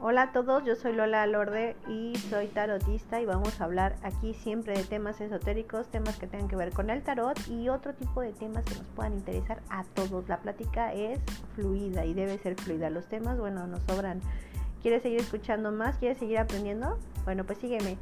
Hola a todos, yo soy Lola Lorde y soy tarotista y vamos a hablar aquí siempre de temas esotéricos, temas que tengan que ver con el tarot y otro tipo de temas que nos puedan interesar a todos. La plática es fluida y debe ser fluida. Los temas, bueno, nos sobran. ¿Quieres seguir escuchando más? ¿Quieres seguir aprendiendo? Bueno, pues sígueme.